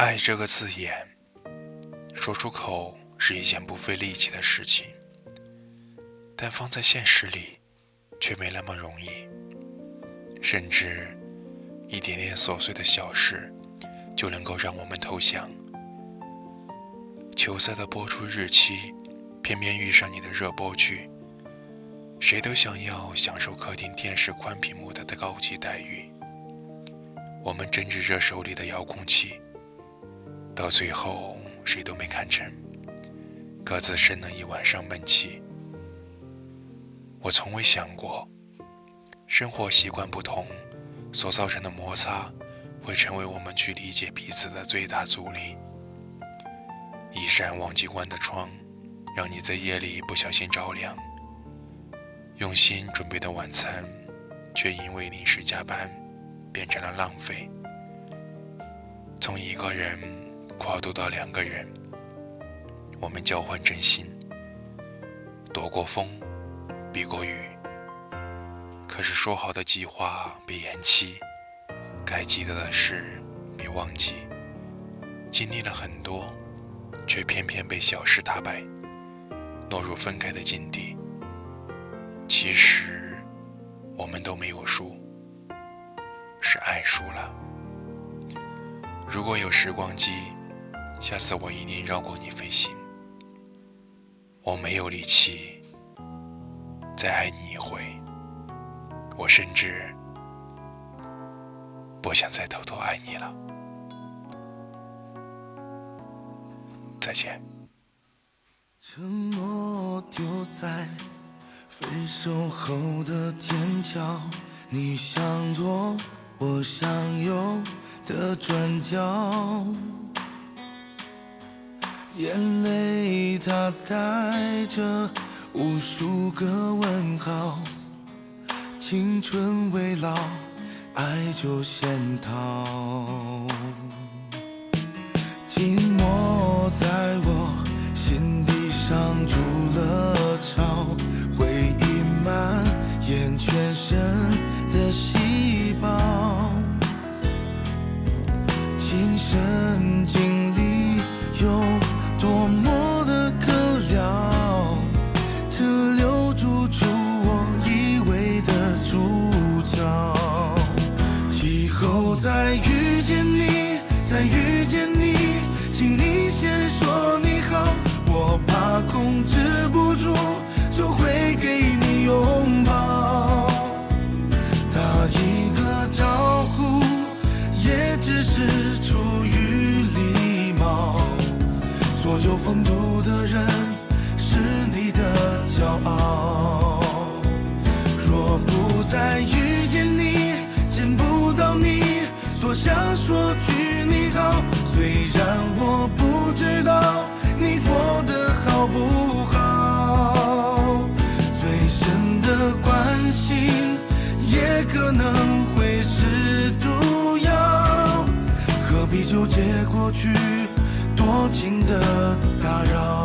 爱这个字眼，说出口是一件不费力气的事情，但放在现实里，却没那么容易。甚至一点点琐碎的小事，就能够让我们投降。球赛的播出日期，偏偏遇上你的热播剧。谁都想要享受客厅电视宽屏幕的高级待遇。我们争执着手里的遥控器。到最后，谁都没看成，各自生了一晚上闷气。我从未想过，生活习惯不同所造成的摩擦，会成为我们去理解彼此的最大阻力。一扇忘记关的窗，让你在夜里不小心着凉；用心准备的晚餐，却因为临时加班，变成了浪费。从一个人。跨度到两个人，我们交换真心，躲过风，避过雨。可是说好的计划被延期，该记得的事别忘记。经历了很多，却偏偏被小事打败，落入分开的境地。其实，我们都没有输，是爱输了。如果有时光机。下次我一定绕过你飞行。我没有力气再爱你一回，我甚至不想再偷偷爱你了。再见。承诺丢在分手后的天桥，你想左我想右的转角。眼泪它带着无数个问号，青春未老，爱就先逃。再遇见你，再遇见你，请你先说你好，我怕控制不住，就会给你拥抱。打一个招呼，也只是出于礼貌。所有风度的人是你的骄傲。若不再遇想说句你好。虽然我不知道你过得好不好，最深的关心也可能会是毒药。何必纠结过去？多情的打扰。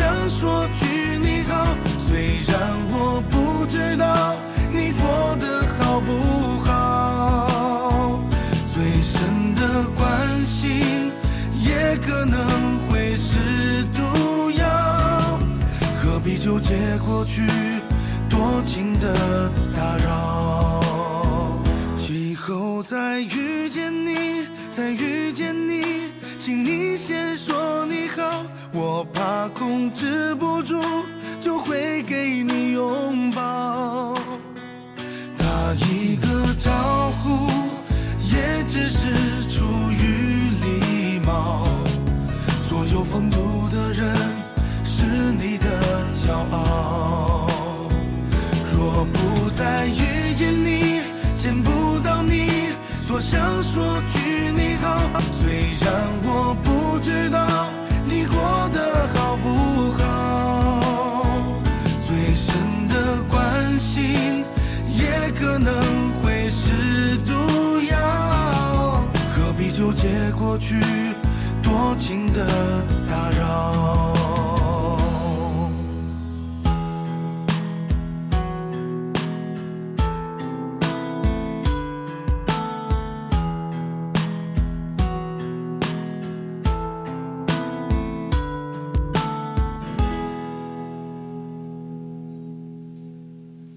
想说句你好，虽然我不知道你过得好不好。最深的关心也可能会是毒药，何必纠结过去多情的打扰？以后再遇见你，再遇见你，请你先说你好，我怕控制不住，就会给你拥抱。打一个招呼，也只是出于礼貌。所有风度的人是你的骄傲。若不再遇见你，见不到你，多想说句你好。虽然我纠结过去多情的打扰？